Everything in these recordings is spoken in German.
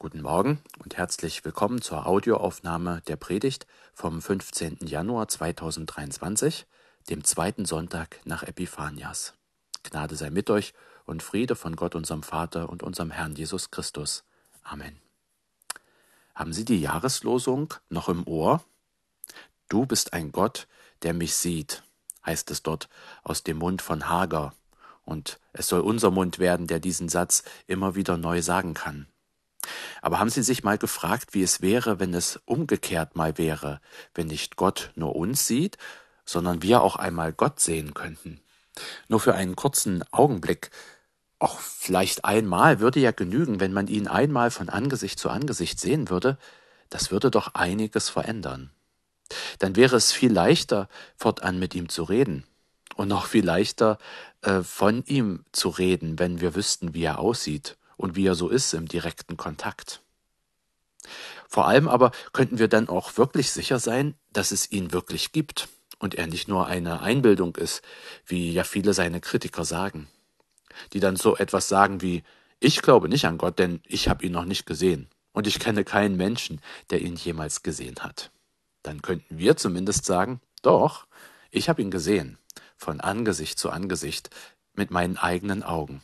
Guten Morgen und herzlich willkommen zur Audioaufnahme der Predigt vom 15. Januar 2023, dem zweiten Sonntag nach Epiphanias. Gnade sei mit euch und Friede von Gott unserem Vater und unserem Herrn Jesus Christus. Amen. Haben Sie die Jahreslosung noch im Ohr? Du bist ein Gott, der mich sieht, heißt es dort aus dem Mund von Hager. Und es soll unser Mund werden, der diesen Satz immer wieder neu sagen kann. Aber haben Sie sich mal gefragt, wie es wäre, wenn es umgekehrt mal wäre, wenn nicht Gott nur uns sieht, sondern wir auch einmal Gott sehen könnten? Nur für einen kurzen Augenblick, auch vielleicht einmal würde ja genügen, wenn man ihn einmal von Angesicht zu Angesicht sehen würde, das würde doch einiges verändern. Dann wäre es viel leichter, fortan mit ihm zu reden und noch viel leichter, äh, von ihm zu reden, wenn wir wüssten, wie er aussieht und wie er so ist im direkten Kontakt. Vor allem aber könnten wir dann auch wirklich sicher sein, dass es ihn wirklich gibt und er nicht nur eine Einbildung ist, wie ja viele seine Kritiker sagen, die dann so etwas sagen wie ich glaube nicht an Gott, denn ich habe ihn noch nicht gesehen und ich kenne keinen Menschen, der ihn jemals gesehen hat. Dann könnten wir zumindest sagen, doch, ich habe ihn gesehen, von Angesicht zu Angesicht, mit meinen eigenen Augen.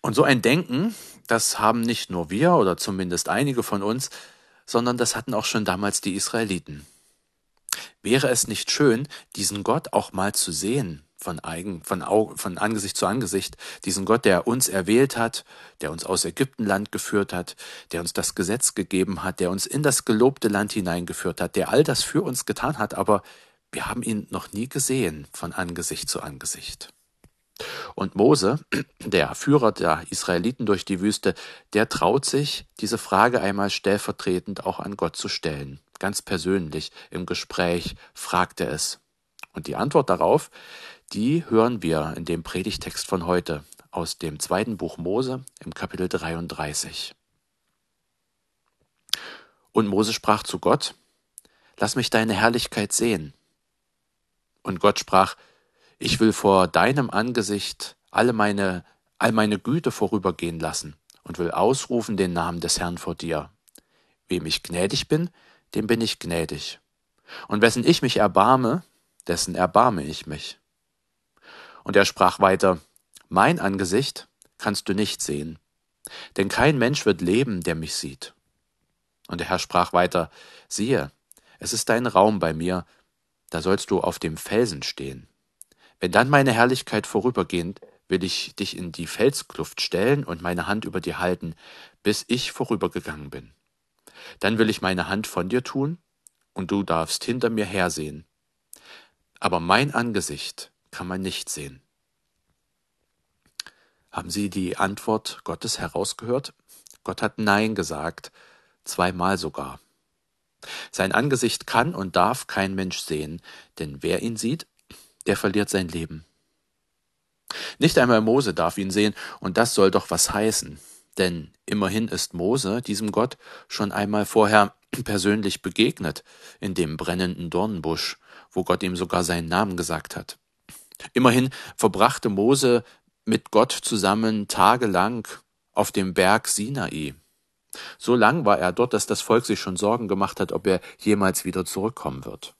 Und so ein Denken, das haben nicht nur wir oder zumindest einige von uns, sondern das hatten auch schon damals die Israeliten. Wäre es nicht schön, diesen Gott auch mal zu sehen, von, eigen, von, von Angesicht zu Angesicht, diesen Gott, der uns erwählt hat, der uns aus Ägyptenland geführt hat, der uns das Gesetz gegeben hat, der uns in das gelobte Land hineingeführt hat, der all das für uns getan hat, aber wir haben ihn noch nie gesehen von Angesicht zu Angesicht. Und Mose, der Führer der Israeliten durch die Wüste, der traut sich, diese Frage einmal stellvertretend auch an Gott zu stellen. Ganz persönlich im Gespräch fragt er es. Und die Antwort darauf, die hören wir in dem Predigtext von heute aus dem zweiten Buch Mose im Kapitel 33. Und Mose sprach zu Gott, Lass mich deine Herrlichkeit sehen. Und Gott sprach, ich will vor deinem Angesicht alle meine, all meine Güte vorübergehen lassen und will ausrufen den Namen des Herrn vor dir. Wem ich gnädig bin, dem bin ich gnädig. Und wessen ich mich erbarme, dessen erbarme ich mich. Und er sprach weiter, Mein Angesicht kannst du nicht sehen, denn kein Mensch wird leben, der mich sieht. Und der Herr sprach weiter, Siehe, es ist dein Raum bei mir, da sollst du auf dem Felsen stehen. Wenn dann meine Herrlichkeit vorübergehend, will ich dich in die Felskluft stellen und meine Hand über dir halten, bis ich vorübergegangen bin. Dann will ich meine Hand von dir tun, und du darfst hinter mir hersehen. Aber mein Angesicht kann man nicht sehen. Haben Sie die Antwort Gottes herausgehört? Gott hat Nein gesagt, zweimal sogar. Sein Angesicht kann und darf kein Mensch sehen, denn wer ihn sieht, der verliert sein Leben. Nicht einmal Mose darf ihn sehen, und das soll doch was heißen. Denn immerhin ist Mose diesem Gott schon einmal vorher persönlich begegnet, in dem brennenden Dornbusch, wo Gott ihm sogar seinen Namen gesagt hat. Immerhin verbrachte Mose mit Gott zusammen tagelang auf dem Berg Sinai. So lang war er dort, dass das Volk sich schon Sorgen gemacht hat, ob er jemals wieder zurückkommen wird.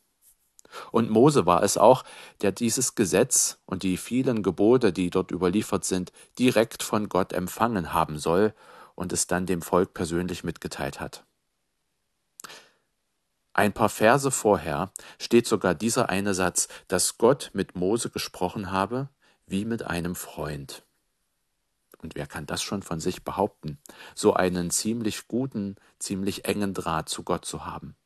Und Mose war es auch, der dieses Gesetz und die vielen Gebote, die dort überliefert sind, direkt von Gott empfangen haben soll und es dann dem Volk persönlich mitgeteilt hat. Ein paar Verse vorher steht sogar dieser eine Satz, dass Gott mit Mose gesprochen habe, wie mit einem Freund. Und wer kann das schon von sich behaupten, so einen ziemlich guten, ziemlich engen Draht zu Gott zu haben?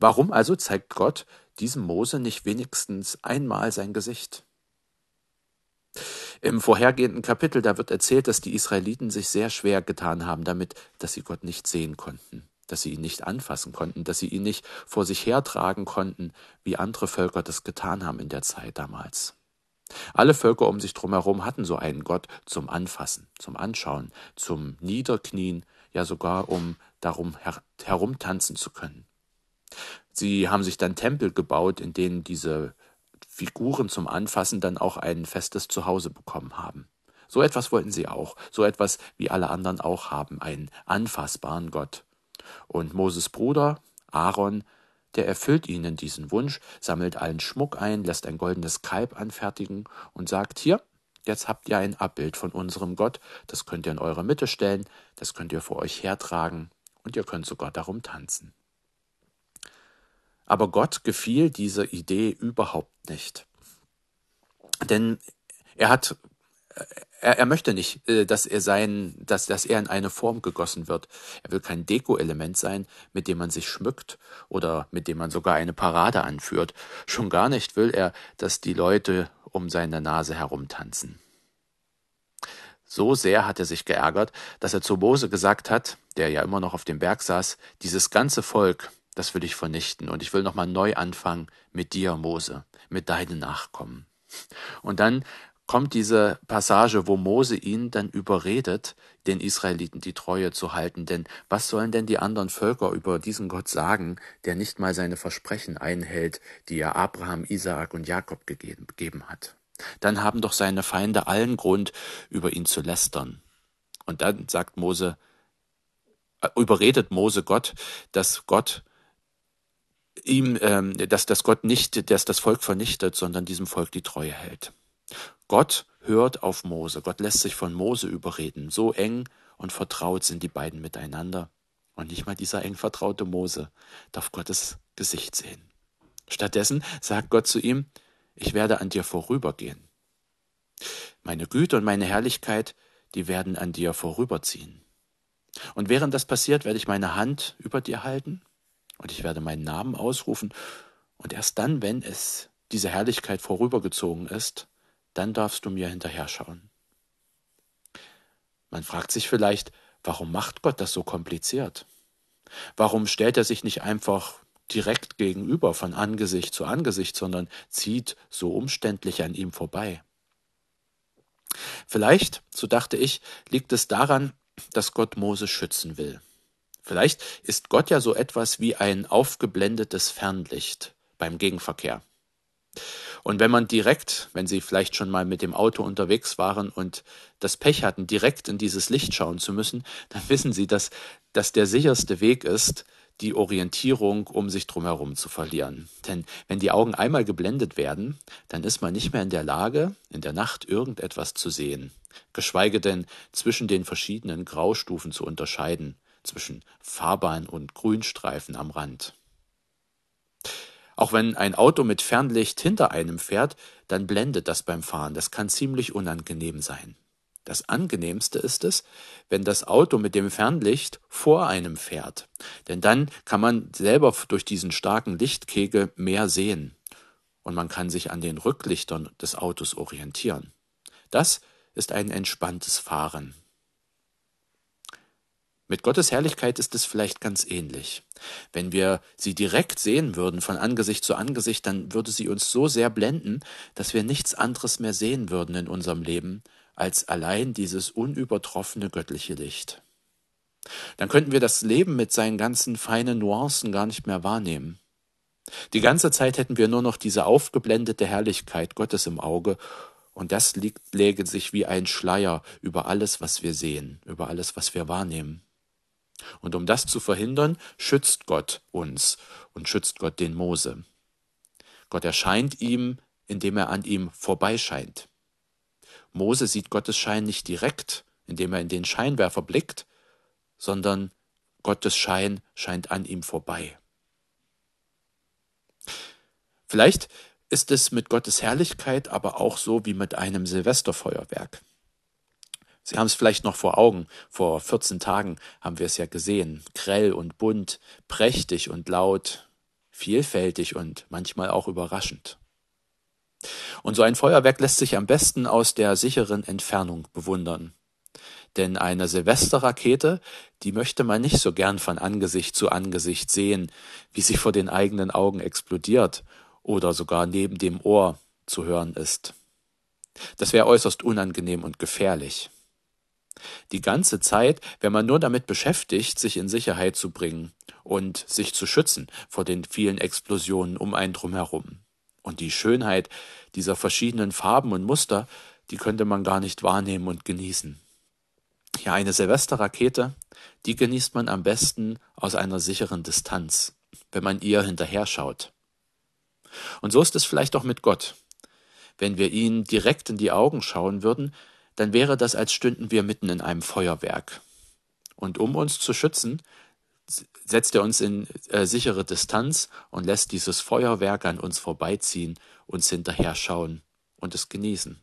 Warum also zeigt Gott diesem Mose nicht wenigstens einmal sein Gesicht? Im vorhergehenden Kapitel, da wird erzählt, dass die Israeliten sich sehr schwer getan haben damit, dass sie Gott nicht sehen konnten, dass sie ihn nicht anfassen konnten, dass sie ihn nicht vor sich hertragen konnten, wie andere Völker das getan haben in der Zeit damals. Alle Völker um sich drumherum hatten so einen Gott zum Anfassen, zum Anschauen, zum Niederknien, ja sogar um darum her herumtanzen zu können. Sie haben sich dann Tempel gebaut, in denen diese Figuren zum Anfassen dann auch ein festes Zuhause bekommen haben. So etwas wollten sie auch, so etwas wie alle anderen auch haben, einen anfassbaren Gott. Und Moses Bruder, Aaron, der erfüllt ihnen diesen Wunsch, sammelt allen Schmuck ein, lässt ein goldenes Kalb anfertigen und sagt, hier, jetzt habt ihr ein Abbild von unserem Gott, das könnt ihr in eure Mitte stellen, das könnt ihr vor euch hertragen und ihr könnt sogar darum tanzen. Aber Gott gefiel diese Idee überhaupt nicht. Denn er hat er, er möchte nicht, äh, dass er sein, dass, dass er in eine Form gegossen wird. Er will kein Deko-Element sein, mit dem man sich schmückt oder mit dem man sogar eine Parade anführt. Schon gar nicht will er, dass die Leute um seine Nase herumtanzen. So sehr hat er sich geärgert, dass er zu Mose gesagt hat, der ja immer noch auf dem Berg saß, dieses ganze Volk, das will ich vernichten und ich will nochmal neu anfangen mit dir, Mose, mit deinen Nachkommen. Und dann kommt diese Passage, wo Mose ihn dann überredet, den Israeliten die Treue zu halten. Denn was sollen denn die anderen Völker über diesen Gott sagen, der nicht mal seine Versprechen einhält, die er Abraham, Isaak und Jakob gegeben hat? Dann haben doch seine Feinde allen Grund, über ihn zu lästern. Und dann sagt Mose, äh, überredet Mose Gott, dass Gott ihm, ähm, dass das Gott nicht, dass das Volk vernichtet, sondern diesem Volk die Treue hält. Gott hört auf Mose. Gott lässt sich von Mose überreden. So eng und vertraut sind die beiden miteinander. Und nicht mal dieser eng vertraute Mose darf Gottes Gesicht sehen. Stattdessen sagt Gott zu ihm, ich werde an dir vorübergehen. Meine Güte und meine Herrlichkeit, die werden an dir vorüberziehen. Und während das passiert, werde ich meine Hand über dir halten und ich werde meinen Namen ausrufen. Und erst dann, wenn es diese Herrlichkeit vorübergezogen ist, dann darfst du mir hinterher schauen. Man fragt sich vielleicht, warum macht Gott das so kompliziert? Warum stellt er sich nicht einfach direkt gegenüber von Angesicht zu Angesicht, sondern zieht so umständlich an ihm vorbei? Vielleicht, so dachte ich, liegt es daran, dass Gott Mose schützen will. Vielleicht ist Gott ja so etwas wie ein aufgeblendetes Fernlicht beim Gegenverkehr. Und wenn man direkt, wenn Sie vielleicht schon mal mit dem Auto unterwegs waren und das Pech hatten, direkt in dieses Licht schauen zu müssen, dann wissen Sie, dass das der sicherste Weg ist, die Orientierung, um sich drumherum zu verlieren. Denn wenn die Augen einmal geblendet werden, dann ist man nicht mehr in der Lage, in der Nacht irgendetwas zu sehen, geschweige denn zwischen den verschiedenen Graustufen zu unterscheiden, zwischen Fahrbahn und Grünstreifen am Rand. Auch wenn ein Auto mit Fernlicht hinter einem fährt, dann blendet das beim Fahren. Das kann ziemlich unangenehm sein. Das angenehmste ist es, wenn das Auto mit dem Fernlicht vor einem fährt. Denn dann kann man selber durch diesen starken Lichtkegel mehr sehen. Und man kann sich an den Rücklichtern des Autos orientieren. Das ist ein entspanntes Fahren. Mit Gottes Herrlichkeit ist es vielleicht ganz ähnlich. Wenn wir sie direkt sehen würden von Angesicht zu Angesicht, dann würde sie uns so sehr blenden, dass wir nichts anderes mehr sehen würden in unserem Leben als allein dieses unübertroffene göttliche Licht. Dann könnten wir das Leben mit seinen ganzen feinen Nuancen gar nicht mehr wahrnehmen. Die ganze Zeit hätten wir nur noch diese aufgeblendete Herrlichkeit Gottes im Auge, und das liegt, läge sich wie ein Schleier über alles, was wir sehen, über alles, was wir wahrnehmen. Und um das zu verhindern, schützt Gott uns und schützt Gott den Mose. Gott erscheint ihm, indem er an ihm vorbeischeint. Mose sieht Gottes Schein nicht direkt, indem er in den Scheinwerfer blickt, sondern Gottes Schein scheint an ihm vorbei. Vielleicht ist es mit Gottes Herrlichkeit aber auch so wie mit einem Silvesterfeuerwerk. Sie haben es vielleicht noch vor Augen. Vor 14 Tagen haben wir es ja gesehen. Grell und bunt, prächtig und laut, vielfältig und manchmal auch überraschend. Und so ein Feuerwerk lässt sich am besten aus der sicheren Entfernung bewundern. Denn eine Silvesterrakete, die möchte man nicht so gern von Angesicht zu Angesicht sehen, wie sie vor den eigenen Augen explodiert oder sogar neben dem Ohr zu hören ist. Das wäre äußerst unangenehm und gefährlich. Die ganze Zeit wäre man nur damit beschäftigt, sich in Sicherheit zu bringen und sich zu schützen vor den vielen Explosionen um einen drumherum. Und die Schönheit dieser verschiedenen Farben und Muster, die könnte man gar nicht wahrnehmen und genießen. Ja, eine Silvesterrakete, die genießt man am besten aus einer sicheren Distanz, wenn man ihr hinterher schaut. Und so ist es vielleicht auch mit Gott. Wenn wir ihn direkt in die Augen schauen würden, dann wäre das, als stünden wir mitten in einem Feuerwerk. Und um uns zu schützen, setzt er uns in äh, sichere Distanz und lässt dieses Feuerwerk an uns vorbeiziehen, uns hinterher schauen und es genießen.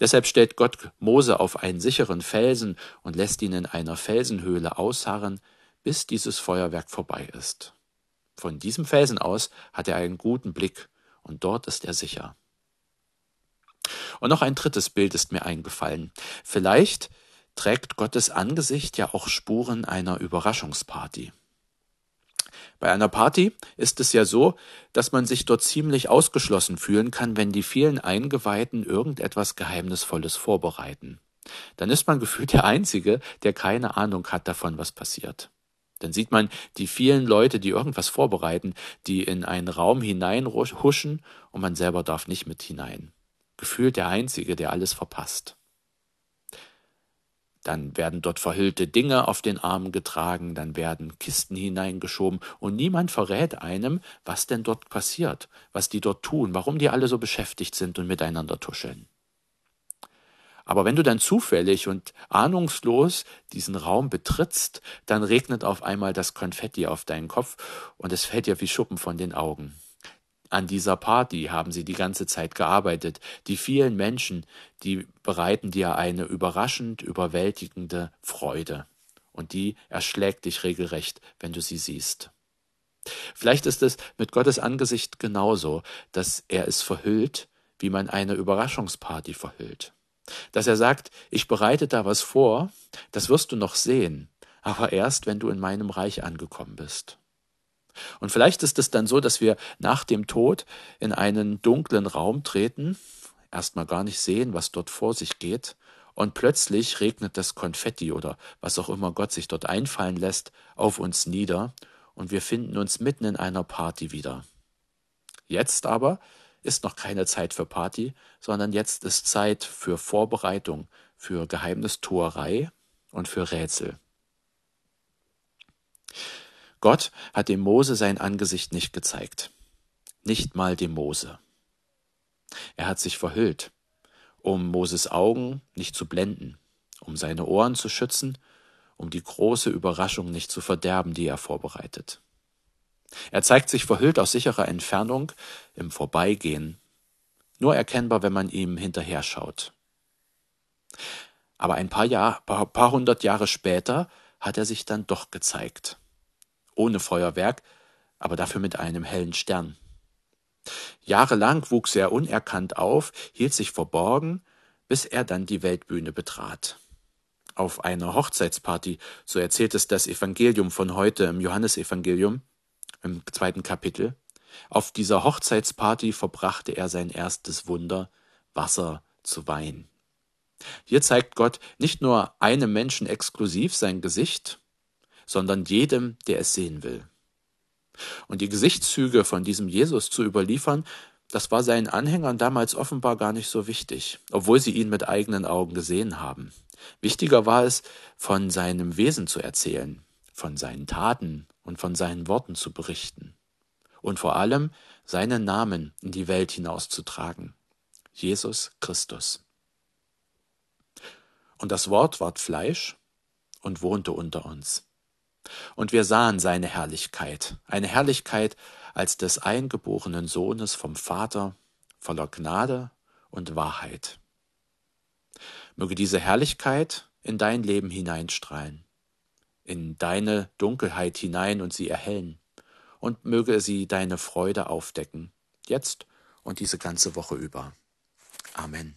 Deshalb stellt Gott Mose auf einen sicheren Felsen und lässt ihn in einer Felsenhöhle ausharren, bis dieses Feuerwerk vorbei ist. Von diesem Felsen aus hat er einen guten Blick und dort ist er sicher. Und noch ein drittes Bild ist mir eingefallen. Vielleicht trägt Gottes Angesicht ja auch Spuren einer Überraschungsparty. Bei einer Party ist es ja so, dass man sich dort ziemlich ausgeschlossen fühlen kann, wenn die vielen Eingeweihten irgendetwas Geheimnisvolles vorbereiten. Dann ist man gefühlt der Einzige, der keine Ahnung hat davon, was passiert. Dann sieht man die vielen Leute, die irgendwas vorbereiten, die in einen Raum hineinhuschen und man selber darf nicht mit hinein. Gefühlt der Einzige, der alles verpasst. Dann werden dort verhüllte Dinge auf den Armen getragen, dann werden Kisten hineingeschoben und niemand verrät einem, was denn dort passiert, was die dort tun, warum die alle so beschäftigt sind und miteinander tuscheln. Aber wenn du dann zufällig und ahnungslos diesen Raum betrittst, dann regnet auf einmal das Konfetti auf deinen Kopf und es fällt dir wie Schuppen von den Augen. An dieser Party haben sie die ganze Zeit gearbeitet. Die vielen Menschen, die bereiten dir eine überraschend überwältigende Freude. Und die erschlägt dich regelrecht, wenn du sie siehst. Vielleicht ist es mit Gottes Angesicht genauso, dass er es verhüllt, wie man eine Überraschungsparty verhüllt. Dass er sagt, ich bereite da was vor, das wirst du noch sehen, aber erst, wenn du in meinem Reich angekommen bist. Und vielleicht ist es dann so, dass wir nach dem Tod in einen dunklen Raum treten, erstmal gar nicht sehen, was dort vor sich geht, und plötzlich regnet das Konfetti oder was auch immer Gott sich dort einfallen lässt, auf uns nieder, und wir finden uns mitten in einer Party wieder. Jetzt aber ist noch keine Zeit für Party, sondern jetzt ist Zeit für Vorbereitung, für Geheimnistuerei und für Rätsel. Gott hat dem Mose sein Angesicht nicht gezeigt. Nicht mal dem Mose. Er hat sich verhüllt, um Moses Augen nicht zu blenden, um seine Ohren zu schützen, um die große Überraschung nicht zu verderben, die er vorbereitet. Er zeigt sich verhüllt aus sicherer Entfernung, im Vorbeigehen, nur erkennbar, wenn man ihm hinterher schaut. Aber ein paar, Jahr, paar, paar hundert Jahre später hat er sich dann doch gezeigt ohne Feuerwerk, aber dafür mit einem hellen Stern. Jahrelang wuchs er unerkannt auf, hielt sich verborgen, bis er dann die Weltbühne betrat. Auf einer Hochzeitsparty, so erzählt es das Evangelium von heute im Johannesevangelium, im zweiten Kapitel, auf dieser Hochzeitsparty verbrachte er sein erstes Wunder, Wasser zu Wein. Hier zeigt Gott nicht nur einem Menschen exklusiv sein Gesicht, sondern jedem, der es sehen will. Und die Gesichtszüge von diesem Jesus zu überliefern, das war seinen Anhängern damals offenbar gar nicht so wichtig, obwohl sie ihn mit eigenen Augen gesehen haben. Wichtiger war es, von seinem Wesen zu erzählen, von seinen Taten und von seinen Worten zu berichten. Und vor allem seinen Namen in die Welt hinauszutragen. Jesus Christus. Und das Wort ward Fleisch und wohnte unter uns. Und wir sahen seine Herrlichkeit, eine Herrlichkeit als des eingeborenen Sohnes vom Vater, voller Gnade und Wahrheit. Möge diese Herrlichkeit in dein Leben hineinstrahlen, in deine Dunkelheit hinein und sie erhellen, und möge sie deine Freude aufdecken, jetzt und diese ganze Woche über. Amen.